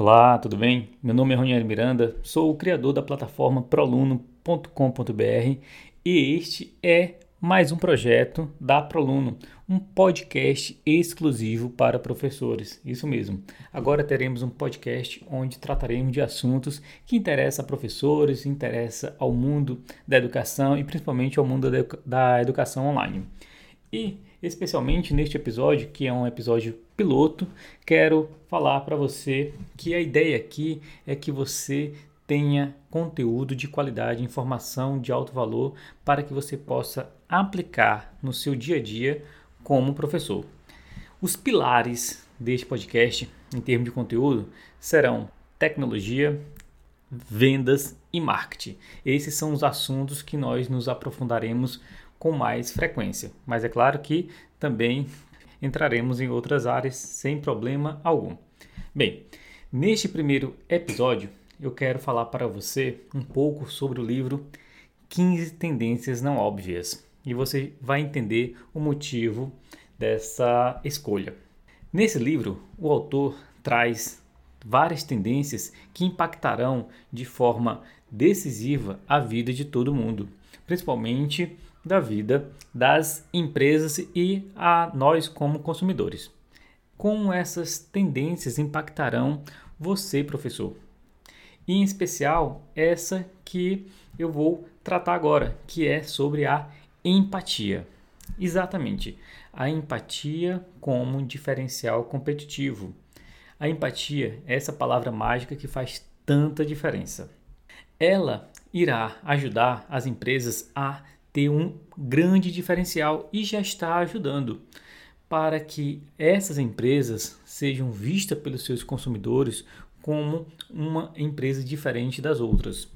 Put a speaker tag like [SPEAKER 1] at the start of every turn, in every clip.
[SPEAKER 1] Olá, tudo bem? Meu nome é Roniel Miranda, sou o criador da plataforma proluno.com.br e este é mais um projeto da Proluno, um podcast exclusivo para professores. Isso mesmo. Agora teremos um podcast onde trataremos de assuntos que interessam a professores, interessa ao mundo da educação e principalmente ao mundo da educação online. E especialmente neste episódio, que é um episódio piloto, quero falar para você que a ideia aqui é que você tenha conteúdo de qualidade, informação de alto valor para que você possa aplicar no seu dia a dia como professor. Os pilares deste podcast, em termos de conteúdo, serão tecnologia, vendas e marketing. Esses são os assuntos que nós nos aprofundaremos com mais frequência. Mas é claro que também entraremos em outras áreas sem problema algum. Bem, neste primeiro episódio eu quero falar para você um pouco sobre o livro 15 Tendências Não Óbvias e você vai entender o motivo dessa escolha. Nesse livro, o autor traz várias tendências que impactarão de forma decisiva a vida de todo mundo, principalmente da vida das empresas e a nós como consumidores. Como essas tendências impactarão você, professor? E em especial essa que eu vou tratar agora, que é sobre a empatia. Exatamente, a empatia como diferencial competitivo. A empatia é essa palavra mágica que faz tanta diferença. Ela irá ajudar as empresas a ter um grande diferencial e já está ajudando para que essas empresas sejam vistas pelos seus consumidores como uma empresa diferente das outras.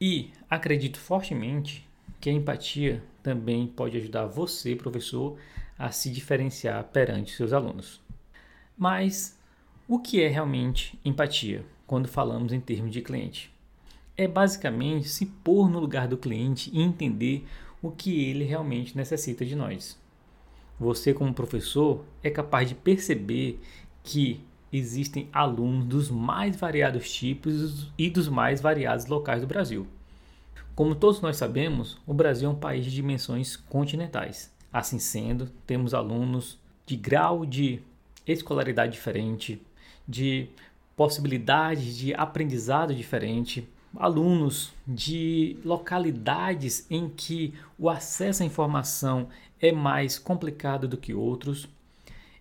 [SPEAKER 1] E acredito fortemente que a empatia também pode ajudar você, professor, a se diferenciar perante seus alunos. Mas o que é realmente empatia quando falamos em termos de cliente? É basicamente se pôr no lugar do cliente e entender o que ele realmente necessita de nós. Você, como professor, é capaz de perceber que existem alunos dos mais variados tipos e dos mais variados locais do Brasil. Como todos nós sabemos, o Brasil é um país de dimensões continentais. Assim sendo, temos alunos de grau de escolaridade diferente, de possibilidades de aprendizado diferente, alunos de localidades em que o acesso à informação é mais complicado do que outros.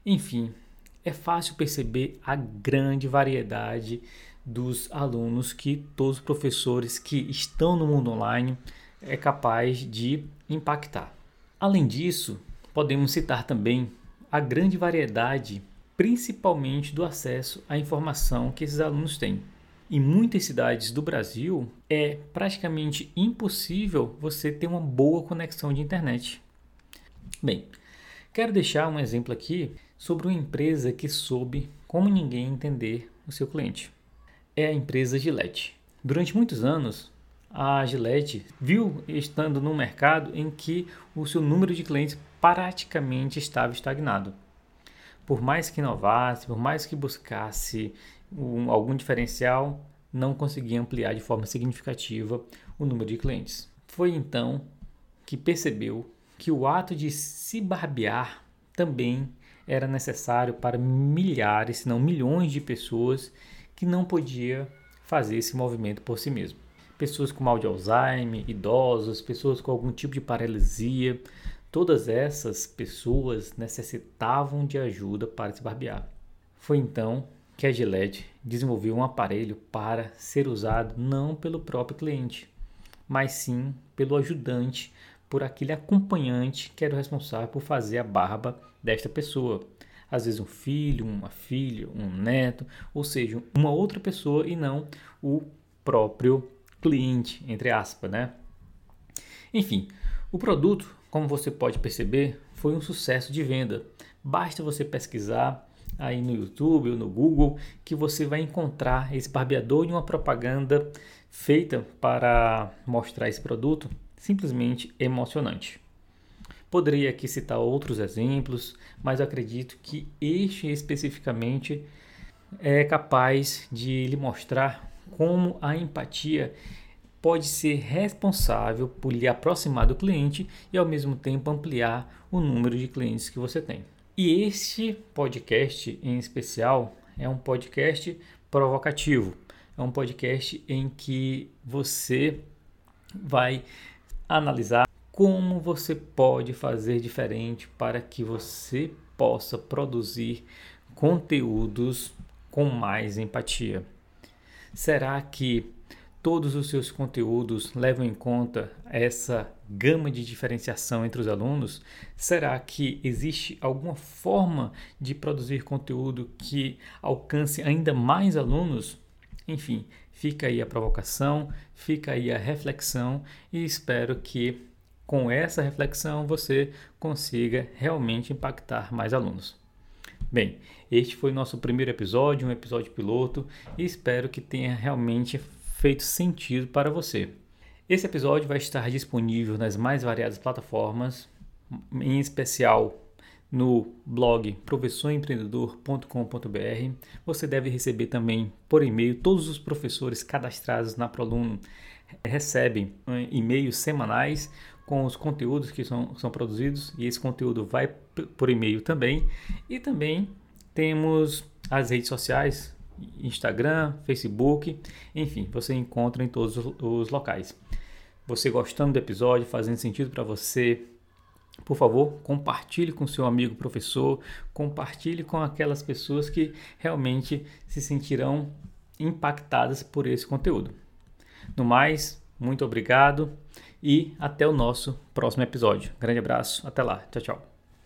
[SPEAKER 1] Enfim, é fácil perceber a grande variedade dos alunos que todos os professores que estão no mundo online é capaz de impactar. Além disso, podemos citar também a grande variedade, principalmente do acesso à informação que esses alunos têm. Em muitas cidades do Brasil é praticamente impossível você ter uma boa conexão de internet. Bem, quero deixar um exemplo aqui sobre uma empresa que soube como ninguém entender o seu cliente é a empresa Gillette. Durante muitos anos, a Gillette viu estando no mercado em que o seu número de clientes praticamente estava estagnado. Por mais que inovasse, por mais que buscasse um, algum diferencial, não conseguia ampliar de forma significativa o número de clientes. Foi então que percebeu que o ato de se barbear também era necessário para milhares, se não milhões de pessoas que não podia fazer esse movimento por si mesmo. Pessoas com mal de Alzheimer, idosos, pessoas com algum tipo de paralisia, todas essas pessoas necessitavam de ajuda para se barbear. Foi então que a Gillette desenvolveu um aparelho para ser usado não pelo próprio cliente, mas sim pelo ajudante, por aquele acompanhante que era o responsável por fazer a barba desta pessoa às vezes um filho, uma filha, um neto, ou seja, uma outra pessoa e não o próprio cliente, entre aspas, né? Enfim, o produto, como você pode perceber, foi um sucesso de venda. Basta você pesquisar aí no YouTube ou no Google que você vai encontrar esse barbeador e uma propaganda feita para mostrar esse produto simplesmente emocionante. Poderia aqui citar outros exemplos, mas acredito que este especificamente é capaz de lhe mostrar como a empatia pode ser responsável por lhe aproximar do cliente e ao mesmo tempo ampliar o número de clientes que você tem. E este podcast em especial é um podcast provocativo. É um podcast em que você vai analisar como você pode fazer diferente para que você possa produzir conteúdos com mais empatia. Será que todos os seus conteúdos levam em conta essa gama de diferenciação entre os alunos? Será que existe alguma forma de produzir conteúdo que alcance ainda mais alunos? Enfim, fica aí a provocação, fica aí a reflexão e espero que com essa reflexão você consiga realmente impactar mais alunos. Bem, este foi o nosso primeiro episódio, um episódio piloto, e espero que tenha realmente feito sentido para você. Esse episódio vai estar disponível nas mais variadas plataformas, em especial no blog professorempreendedor.com.br. Você deve receber também por e-mail todos os professores cadastrados na Proluno recebem e-mails semanais com os conteúdos que são, são produzidos e esse conteúdo vai por e-mail também. E também temos as redes sociais, Instagram, Facebook, enfim, você encontra em todos os locais. Você gostando do episódio, fazendo sentido para você, por favor, compartilhe com seu amigo professor, compartilhe com aquelas pessoas que realmente se sentirão impactadas por esse conteúdo. No mais, muito obrigado e até o nosso próximo episódio. Grande abraço, até lá, tchau, tchau.